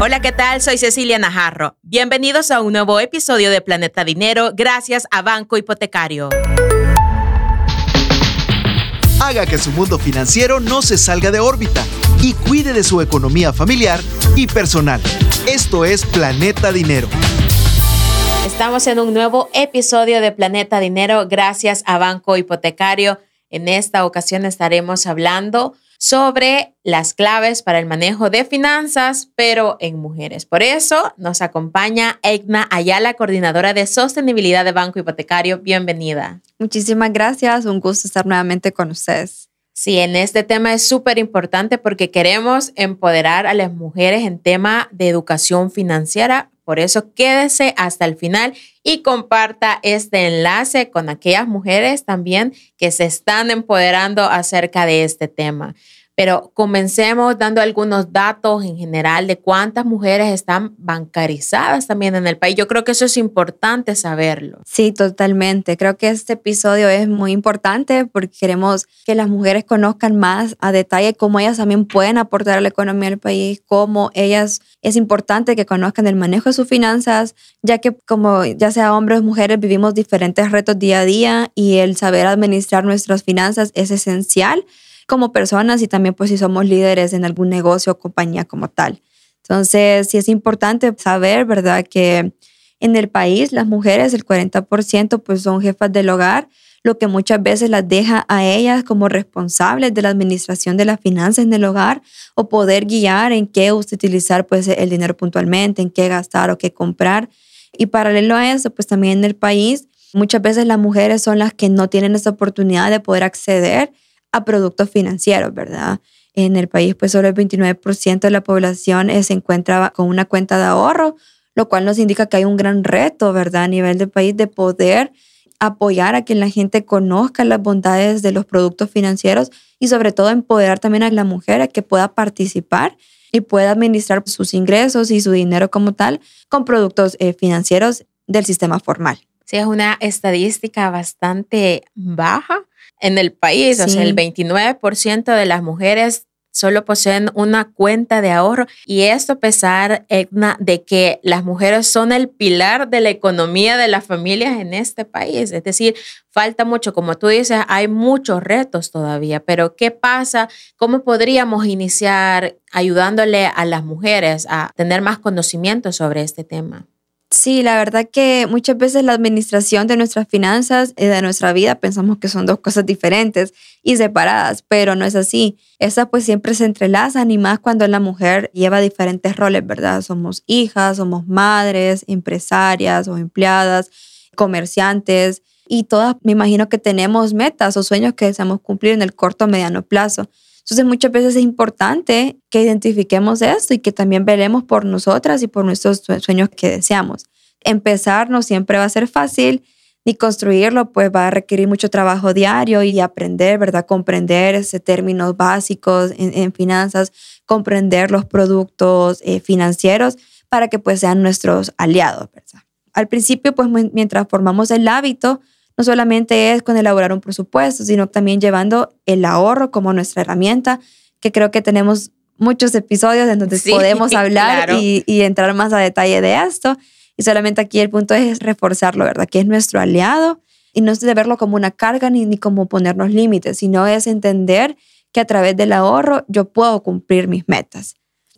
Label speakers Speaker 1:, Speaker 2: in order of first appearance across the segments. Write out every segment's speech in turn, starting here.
Speaker 1: Hola, ¿qué tal? Soy Cecilia Najarro. Bienvenidos a un nuevo episodio de Planeta Dinero gracias a Banco Hipotecario.
Speaker 2: Haga que su mundo financiero no se salga de órbita y cuide de su economía familiar y personal. Esto es Planeta Dinero.
Speaker 1: Estamos en un nuevo episodio de Planeta Dinero gracias a Banco Hipotecario. En esta ocasión estaremos hablando sobre las claves para el manejo de finanzas, pero en mujeres. Por eso nos acompaña Egna Ayala, coordinadora de sostenibilidad de Banco Hipotecario. Bienvenida.
Speaker 3: Muchísimas gracias, un gusto estar nuevamente con ustedes.
Speaker 1: Sí, en este tema es súper importante porque queremos empoderar a las mujeres en tema de educación financiera. Por eso quédese hasta el final y comparta este enlace con aquellas mujeres también que se están empoderando acerca de este tema. Pero comencemos dando algunos datos en general de cuántas mujeres están bancarizadas también en el país. Yo creo que eso es importante saberlo.
Speaker 3: Sí, totalmente. Creo que este episodio es muy importante porque queremos que las mujeres conozcan más a detalle cómo ellas también pueden aportar a la economía del país, cómo ellas es importante que conozcan el manejo de sus finanzas, ya que como ya sea hombres o mujeres vivimos diferentes retos día a día y el saber administrar nuestras finanzas es esencial como personas y también pues si somos líderes en algún negocio o compañía como tal. Entonces, sí es importante saber, ¿verdad? Que en el país las mujeres, el 40% pues son jefas del hogar, lo que muchas veces las deja a ellas como responsables de la administración de las finanzas en el hogar o poder guiar en qué utilizar pues el dinero puntualmente, en qué gastar o qué comprar. Y paralelo a eso, pues también en el país, muchas veces las mujeres son las que no tienen esa oportunidad de poder acceder a productos financieros, ¿verdad? En el país, pues solo el 29% de la población eh, se encuentra con una cuenta de ahorro, lo cual nos indica que hay un gran reto, ¿verdad? A nivel del país de poder apoyar a que la gente conozca las bondades de los productos financieros y sobre todo empoderar también a la mujer a que pueda participar y pueda administrar sus ingresos y su dinero como tal con productos eh, financieros del sistema formal.
Speaker 1: Sí, es una estadística bastante baja en el país. O sea, el 29% de las mujeres solo poseen una cuenta de ahorro y esto a pesar, Edna, de que las mujeres son el pilar de la economía de las familias en este país. Es decir, falta mucho, como tú dices, hay muchos retos todavía, pero ¿qué pasa? ¿Cómo podríamos iniciar ayudándole a las mujeres a tener más conocimiento sobre este tema?
Speaker 3: Sí, la verdad que muchas veces la administración de nuestras finanzas y de nuestra vida pensamos que son dos cosas diferentes y separadas, pero no es así. Esas pues siempre se entrelazan y más cuando la mujer lleva diferentes roles, ¿verdad? Somos hijas, somos madres, empresarias o empleadas, comerciantes y todas me imagino que tenemos metas o sueños que deseamos cumplir en el corto o mediano plazo. Entonces muchas veces es importante que identifiquemos esto y que también velemos por nosotras y por nuestros sueños que deseamos. Empezar no siempre va a ser fácil, ni construirlo pues va a requerir mucho trabajo diario y aprender, ¿verdad? Comprender ese términos básicos en, finanzas, comprender los productos eh, financieros para que pues sean nuestros aliados, ¿verdad? Al principio pues mientras formamos el hábito, no solamente es con elaborar un presupuesto, sino también llevando el ahorro como nuestra herramienta, que creo que tenemos muchos episodios en donde podemos hablar y, entrar más a detalle de esto. Y solamente aquí el punto es reforzarlo, ¿verdad? Que es nuestro aliado y no es de verlo como una carga ni, ni como ponernos límites, sino es entender que a través del ahorro yo puedo cumplir mis metas.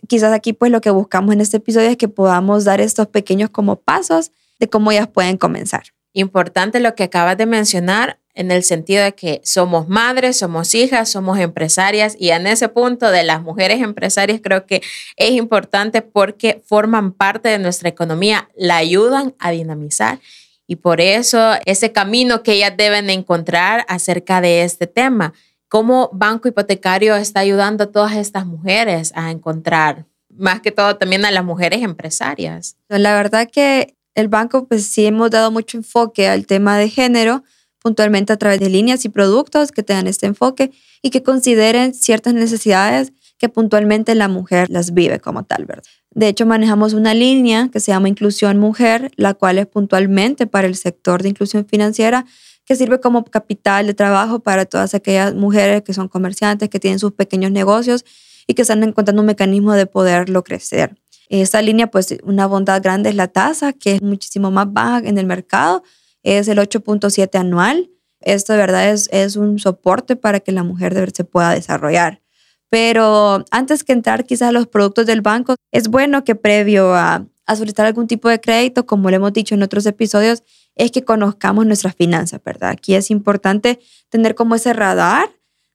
Speaker 3: Quizás aquí pues lo que buscamos en este episodio es que podamos dar estos pequeños como pasos de cómo ellas pueden comenzar.
Speaker 1: Importante lo que acabas de mencionar en el sentido de que somos madres, somos hijas, somos empresarias y en ese punto de las mujeres empresarias creo que es importante porque forman parte de nuestra economía, la ayudan a dinamizar y por eso ese camino que ellas deben encontrar acerca de este tema. ¿Cómo Banco Hipotecario está ayudando a todas estas mujeres a encontrar, más que todo también a las mujeres empresarias?
Speaker 3: La verdad que el banco, pues sí hemos dado mucho enfoque al tema de género, puntualmente a través de líneas y productos que tengan este enfoque y que consideren ciertas necesidades que puntualmente la mujer las vive como tal, ¿verdad? De hecho, manejamos una línea que se llama Inclusión Mujer, la cual es puntualmente para el sector de inclusión financiera, que sirve como capital de trabajo para todas aquellas mujeres que son comerciantes, que tienen sus pequeños negocios y que están encontrando un mecanismo de poderlo crecer. Esta línea, pues una bondad grande es la tasa, que es muchísimo más baja en el mercado, es el 8.7 anual. Esto de verdad es, es un soporte para que la mujer de se pueda desarrollar. Pero antes que entrar quizás a los productos del banco, es bueno que previo a, a solicitar algún tipo de crédito, como lo hemos dicho en otros episodios, es que conozcamos nuestras finanzas, ¿verdad? Aquí es importante tener como ese radar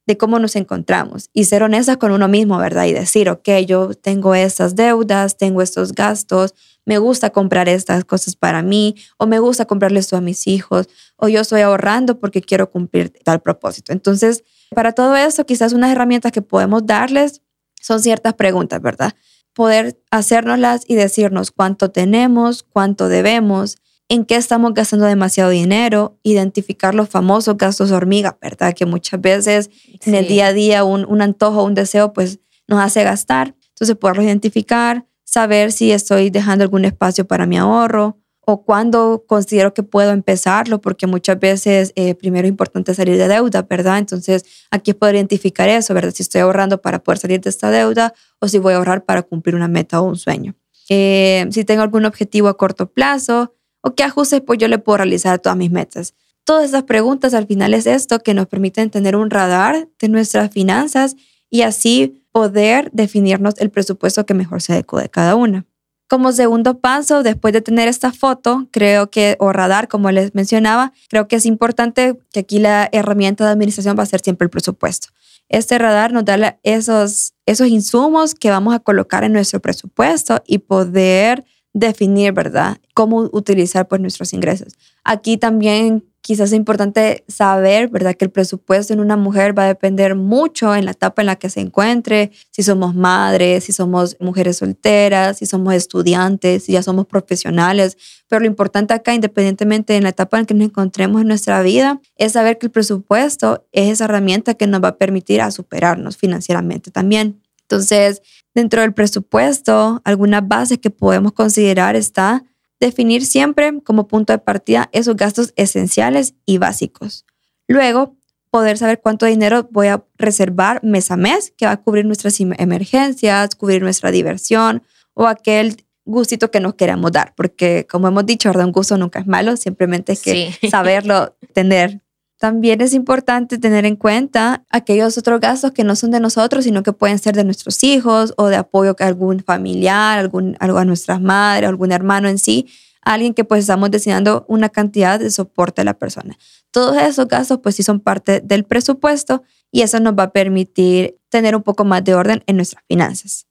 Speaker 3: de cómo nos encontramos y ser honestas con uno mismo, ¿verdad? Y decir, ok, yo tengo estas deudas, tengo estos gastos, me gusta comprar estas cosas para mí, o me gusta comprarle esto a mis hijos, o yo estoy ahorrando porque quiero cumplir tal propósito. Entonces, para todo eso, quizás unas herramientas que podemos darles son ciertas preguntas, ¿verdad? Poder hacérnoslas y decirnos cuánto tenemos, cuánto debemos, en qué estamos gastando demasiado dinero, identificar los famosos gastos hormiga, ¿verdad? Que muchas veces en el día a día un, un antojo, un deseo, pues nos hace gastar. Entonces, poderlos identificar, saber si estoy dejando algún espacio para mi ahorro o cuándo considero que puedo empezarlo, porque muchas veces eh, primero es importante salir de deuda, ¿verdad? Entonces, aquí es poder identificar eso, ¿verdad? Si estoy ahorrando para poder salir de esta deuda o si voy a ahorrar para cumplir una meta o un sueño. Eh, si tengo algún objetivo a corto plazo, o qué ajustes pues yo le puedo realizar a todas mis metas. Todas esas preguntas al final es esto que nos permiten tener un radar de nuestras finanzas y así poder definirnos el presupuesto que mejor se adecue de cada una. Como segundo paso, después de tener esta foto, creo que, o radar, como les mencionaba, creo que es importante que aquí la herramienta de administración va a ser siempre el presupuesto. Este radar nos da esos, esos insumos que vamos a colocar en nuestro presupuesto y poder definir, ¿verdad? Cómo utilizar pues nuestros ingresos. Aquí también quizás es importante saber, ¿verdad? Que el presupuesto en una mujer va a depender mucho en la etapa en la que se encuentre, si somos madres, si somos mujeres solteras, si somos estudiantes, si ya somos profesionales. Pero lo importante acá, independientemente en la etapa en que nos encontremos en nuestra vida, es saber que el presupuesto es esa herramienta que nos va a permitir superarnos financieramente también. Entonces, dentro del presupuesto, algunas bases que podemos considerar está definir siempre como punto de partida esos gastos esenciales y básicos. Luego, poder saber cuánto dinero voy a reservar mes a mes que va a cubrir nuestras emergencias, cubrir nuestra diversión o aquel gustito que nos queremos dar, porque como hemos dicho, ¿verdad? un gusto nunca es malo, simplemente es que saberlo tener también es importante tener en cuenta aquellos otros gastos que no son de nosotros, sino que pueden ser de nuestros hijos o de apoyo a algún familiar, algún, algo a nuestras madres, algún hermano en sí, alguien que pues estamos destinando una cantidad de soporte a la persona. Todos esos gastos pues sí son parte del presupuesto y eso nos va a permitir tener un poco más de orden en nuestras finanzas.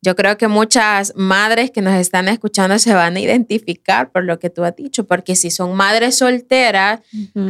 Speaker 1: Yo creo que muchas madres que nos están escuchando se van a identificar por lo que tú has dicho, porque si son madres solteras,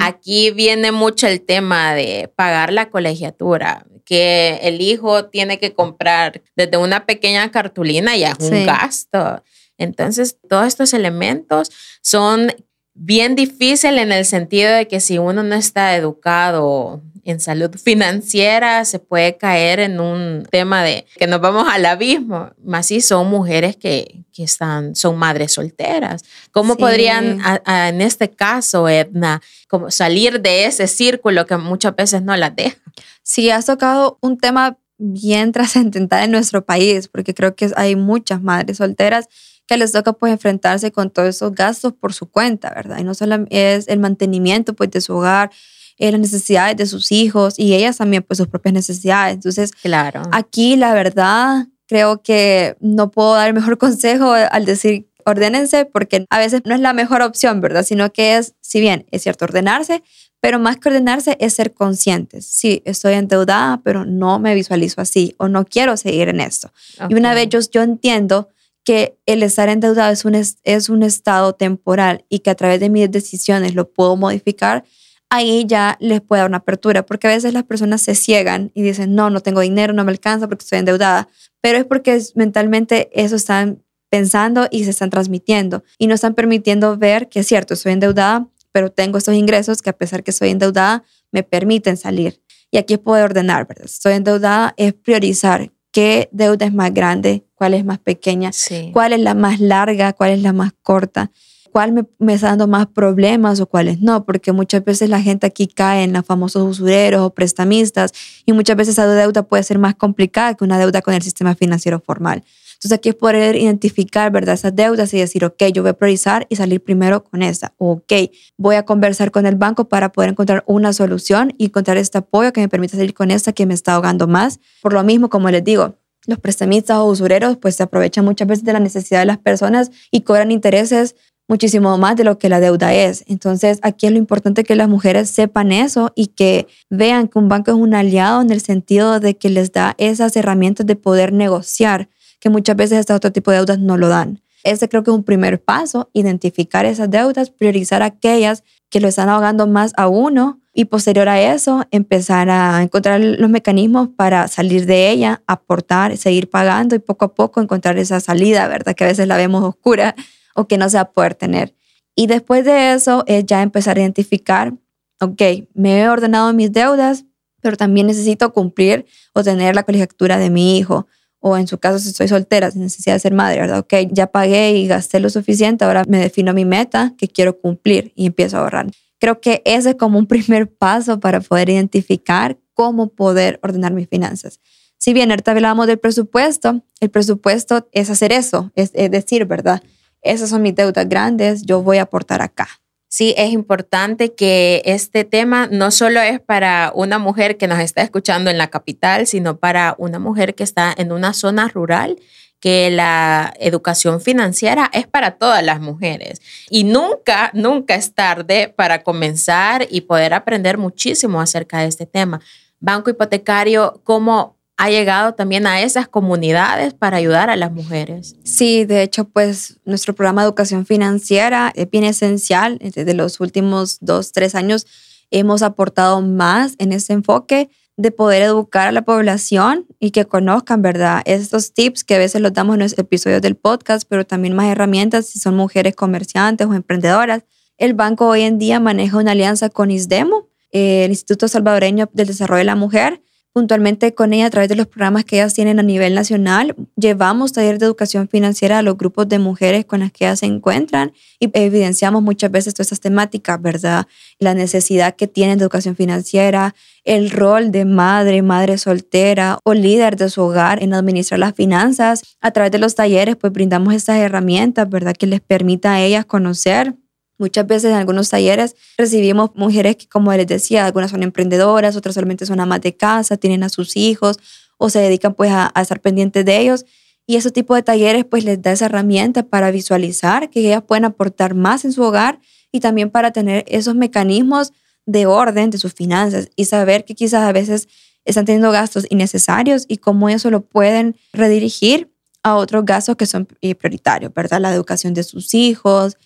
Speaker 1: aquí viene mucho el tema de pagar la colegiatura, que el hijo tiene que comprar desde una pequeña cartulina y es un gasto. Entonces, todos estos elementos son bien difíciles en el sentido de que si uno no está educado en salud financiera se puede caer en un tema de que nos vamos al abismo, más si son mujeres que, que están, son madres solteras. ¿Cómo podrían, en este caso, Edna, como salir de ese círculo que muchas veces no las deja?
Speaker 3: Sí, has tocado un tema bien trascendental en nuestro país, porque creo que hay muchas madres solteras que les toca pues enfrentarse con todos esos gastos por su cuenta, ¿verdad? Y no solo es el mantenimiento pues de su hogar, eh, las necesidades de sus hijos y ellas también pues sus propias necesidades. Entonces, claro. aquí la verdad creo que no puedo dar el mejor consejo al decir ordénense porque a veces no es la mejor opción, ¿verdad? Sino que es, si bien es cierto, ordenarse, pero más que ordenarse es ser conscientes. Sí, estoy endeudada, pero no me visualizo así o no quiero seguir en esto. Y una vez yo, yo entiendo que el estar endeudado es un, es un estado temporal y que a través de mis decisiones lo puedo modificar, ahí ya les puede dar una apertura, porque a veces las personas se ciegan y dicen, no, no tengo dinero, no me alcanza porque estoy endeudada, pero es porque mentalmente eso están pensando y se están transmitiendo y no están permitiendo ver que es cierto, estoy endeudada, pero tengo estos ingresos que a pesar que estoy endeudada, me permiten salir. Y aquí puedo ordenar, ¿verdad? Estoy endeudada, es priorizar qué deuda es más grande, cuál es más pequeña, cuál es la más larga, cuál es la más corta cuál me, está dando más problemas o cuáles no, porque muchas veces la gente aquí cae en los famosos usureros o prestamistas y muchas veces esa deuda puede ser más complicada que una deuda con el sistema financiero formal. Entonces aquí es poder identificar, ¿verdad? Esas deudas y decir, ok, yo voy a priorizar y salir primero con esa. Ok, voy a conversar con el banco para poder encontrar una solución y encontrar este apoyo que me permita salir con esta que me está ahogando más. Por lo mismo, como les digo, los prestamistas o usureros pues se aprovechan muchas veces de la necesidad de las personas y cobran intereses muchísimo más de lo que la deuda es. Entonces, aquí es lo importante que las mujeres sepan eso y que vean que un banco es un aliado en el sentido de que les da esas herramientas de poder negociar, que muchas veces este otro tipo de deudas no lo dan. Ese creo que es un primer paso, identificar esas deudas, priorizar aquellas que lo están ahogando más a uno y posterior a eso empezar a encontrar los mecanismos para salir de ella, aportar, seguir pagando y poco a poco encontrar esa salida, ¿verdad? Que a veces la vemos oscura o que no se va a poder tener. Y después de eso es ya empezar a identificar, ok, me he ordenado mis deudas, pero también necesito cumplir o tener la colegiatura de mi hijo. O en su caso, si estoy soltera, sin necesidad de ser madre, ¿verdad? Ok, ya pagué y gasté lo suficiente, ahora me defino mi meta que quiero cumplir y empiezo a ahorrar. Creo que ese es como un primer paso para poder identificar cómo poder ordenar mis finanzas. Si bien ahorita hablábamos del presupuesto, el presupuesto es hacer eso, es, es decir, ¿verdad? Esas son mis deudas grandes, yo voy a aportar acá.
Speaker 1: Sí, es importante que este tema no solo es para una mujer que nos está escuchando en la capital, sino para una mujer que está en una zona rural que la educación financiera es para todas las mujeres y nunca, nunca es tarde para comenzar y poder aprender muchísimo acerca de este tema. Banco hipotecario, ¿cómo ha llegado también a esas comunidades para ayudar a las mujeres.
Speaker 3: Sí, de hecho, pues nuestro programa de educación financiera es bien esencial. Desde los últimos dos, tres años hemos aportado más en ese enfoque de poder educar a la población y que conozcan, ¿verdad? Estos tips que a veces los damos en los episodios del podcast, pero también más herramientas si son mujeres comerciantes o emprendedoras. El banco hoy en día maneja una alianza con ISDEMO, el Instituto Salvadoreño del Desarrollo de la Mujer, puntualmente con ella a través de los programas que ellas tienen a nivel nacional. Llevamos talleres de educación financiera a los grupos de mujeres con las que ellas se encuentran y evidenciamos muchas veces todas estas temáticas, ¿verdad? La necesidad que tienen de educación financiera, el rol de madre, madre soltera o líder de su hogar en administrar las finanzas. A través de los talleres, pues brindamos estas herramientas, ¿verdad? Que les permita a ellas conocer Muchas veces en algunos talleres recibimos mujeres que, como les decía, algunas son emprendedoras, otras solamente son amas de casa, tienen a sus hijos o se dedican pues a, estar pendientes de ellos. Y ese tipo de talleres pues les da esa herramienta para visualizar que ellas pueden aportar más en su hogar y también para tener esos mecanismos de orden de sus finanzas y saber que quizás a veces están teniendo gastos innecesarios y cómo eso lo pueden redirigir a otros gastos que son eh, prioritarios, ¿verdad? La educación de sus hijos,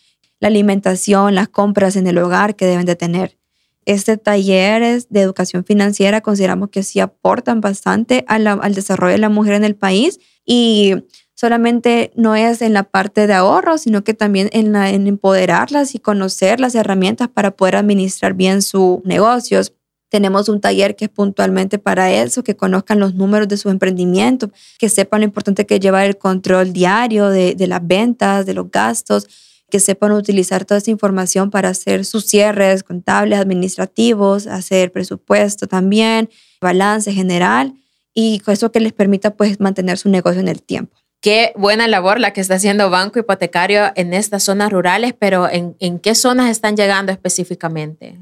Speaker 3: la alimentación, las compras en el hogar que deben de tener. Este taller de educación financiera consideramos que sí aportan bastante al desarrollo de la mujer en el país y solamente no es en la parte de ahorro, sino que también en, empoderarlas y conocer las herramientas para poder administrar bien sus negocios. Tenemos un taller que es puntualmente para eso, que conozcan los números de su emprendimiento, que sepan lo importante que es llevar el control diario de las ventas, de los gastos, que sepan utilizar toda esa información para hacer sus cierres contables, administrativos, hacer presupuesto también, balance general y eso que les permita pues mantener su negocio en el tiempo.
Speaker 1: Qué buena labor la que está haciendo Banco Hipotecario en estas zonas rurales, pero ¿en, en qué zonas están llegando específicamente?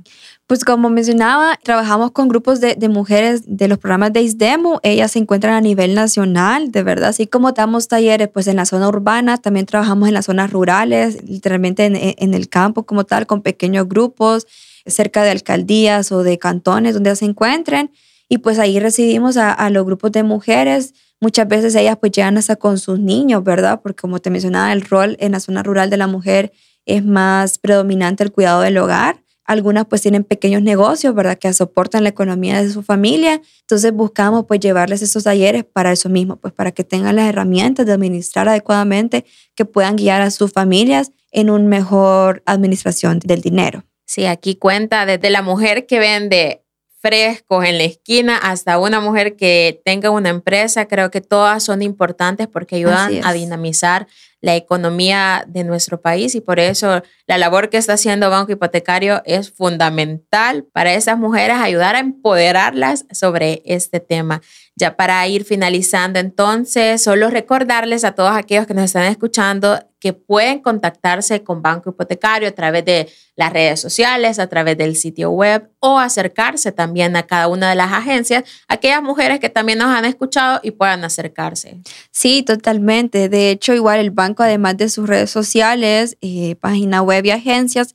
Speaker 3: Pues como mencionaba, trabajamos con grupos de, mujeres de los programas de ISDEMO. Ellas se encuentran a nivel nacional, de verdad. Así como damos talleres pues en la zona urbana, también trabajamos en las zonas rurales, literalmente en, el campo como tal, con pequeños grupos cerca de alcaldías o de cantones donde se encuentren. Y pues ahí recibimos a, a los grupos de mujeres. Muchas veces ellas pues llegan hasta con sus niños, ¿verdad? Porque como te mencionaba, el rol en la zona rural de la mujer es más predominante el cuidado del hogar algunas pues tienen pequeños negocios, ¿verdad? Que soportan la economía de su familia. Entonces buscamos pues llevarles esos talleres para eso mismo, pues para que tengan las herramientas de administrar adecuadamente, que puedan guiar a sus familias en una mejor administración del dinero.
Speaker 1: Sí, aquí cuenta desde la mujer que vende frescos en la esquina hasta una mujer que tenga una empresa, creo que todas son importantes porque ayudan a dinamizar la economía de nuestro país y por eso la labor que está haciendo Banco Hipotecario es fundamental para esas mujeres, ayudar a empoderarlas sobre este tema. Ya para ir finalizando, entonces, solo recordarles a todos aquellos que nos están escuchando que pueden contactarse con Banco Hipotecario a través de las redes sociales, a través del sitio web o acercarse también a cada una de las agencias, aquellas mujeres que también nos han escuchado y puedan acercarse.
Speaker 3: Sí, totalmente. De hecho, igual el banco, además de sus redes sociales, eh, página web y agencias,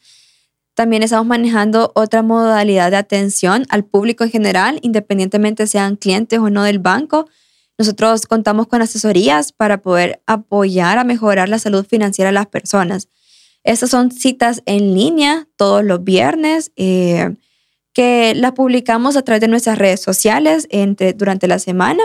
Speaker 3: también estamos manejando otra modalidad de atención al público en general, independientemente sean clientes o no del banco. Nosotros contamos con asesorías para poder apoyar a mejorar la salud financiera de las personas. Estas son citas en línea todos los viernes eh, que las publicamos a través de nuestras redes sociales durante la semana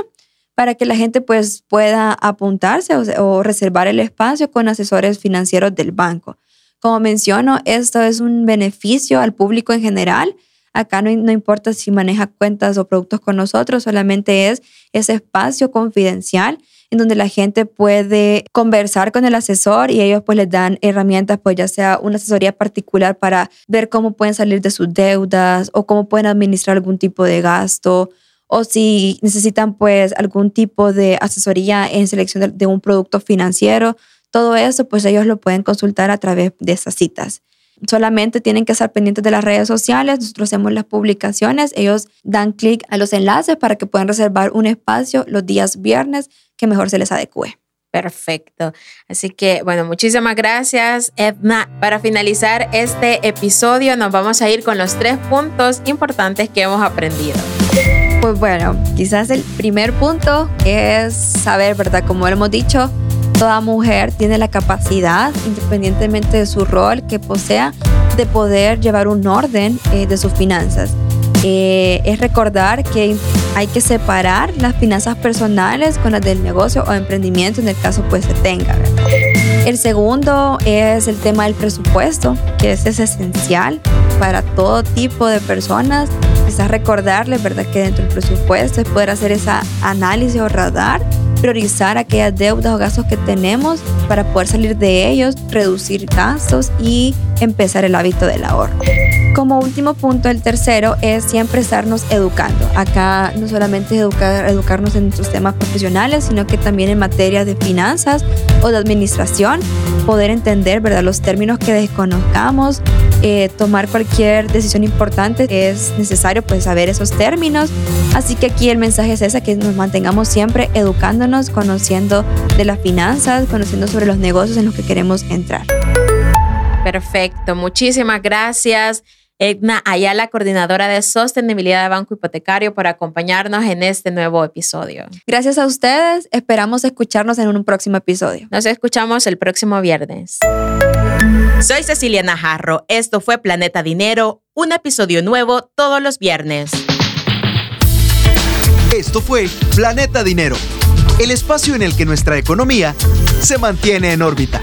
Speaker 3: para que la gente pues, pueda apuntarse o reservar el espacio con asesores financieros del banco. Como menciono, esto es un beneficio al público en general. Acá no, no, importa si maneja cuentas o productos con nosotros, solamente es ese espacio confidencial en donde la gente puede conversar con el asesor y ellos pues les dan herramientas, pues ya sea una asesoría particular para ver cómo pueden salir de sus deudas o cómo pueden administrar algún tipo de gasto o si necesitan pues algún tipo de asesoría en selección de un producto financiero. Todo eso, pues ellos lo pueden consultar a través de esas citas. Solamente tienen que estar pendientes de las redes sociales. Nosotros hacemos las publicaciones. Ellos dan clic a los enlaces para que puedan reservar un espacio los días viernes que mejor se les adecue.
Speaker 1: Perfecto. Así que, bueno, muchísimas gracias, Edna. Para finalizar este episodio, nos vamos a ir con los tres puntos importantes que hemos aprendido.
Speaker 3: Pues bueno, quizás el primer punto es saber, ¿verdad? Como hemos dicho, toda mujer tiene la capacidad, independientemente de su rol que posea, de poder llevar un orden eh, de sus finanzas. Eh, es recordar que hay que separar las finanzas personales con las del negocio o emprendimiento en el caso pues se tenga. El segundo es el tema del presupuesto, que es esencial para todo tipo de personas. Quizás recordarles, ¿verdad? Que dentro del presupuesto es poder hacer esa análisis o radar priorizar aquellas deudas o gastos que tenemos para poder salir de ellos, reducir gastos y empezar el hábito del ahorro. Como último punto, el tercero es siempre estarnos educando. Acá no solamente educar, educarnos en nuestros temas profesionales, sino que también en materia de finanzas o de administración, poder entender ¿verdad? los términos que desconozcamos, eh, tomar cualquier decisión importante es necesario pues saber esos términos. Así que aquí el mensaje es ese, que nos mantengamos siempre educándonos, conociendo de las finanzas, conociendo sobre los negocios en los que queremos entrar.
Speaker 1: Perfecto, muchísimas gracias. Edna Ayala, coordinadora de sostenibilidad de Banco Hipotecario, por acompañarnos en este nuevo episodio.
Speaker 3: Gracias a ustedes, esperamos escucharnos en un próximo episodio.
Speaker 1: Nos escuchamos el próximo viernes. Soy Cecilia Najarro, esto fue Planeta Dinero, un episodio nuevo todos los viernes.
Speaker 2: Esto fue Planeta Dinero, el espacio en el que nuestra economía se mantiene en órbita.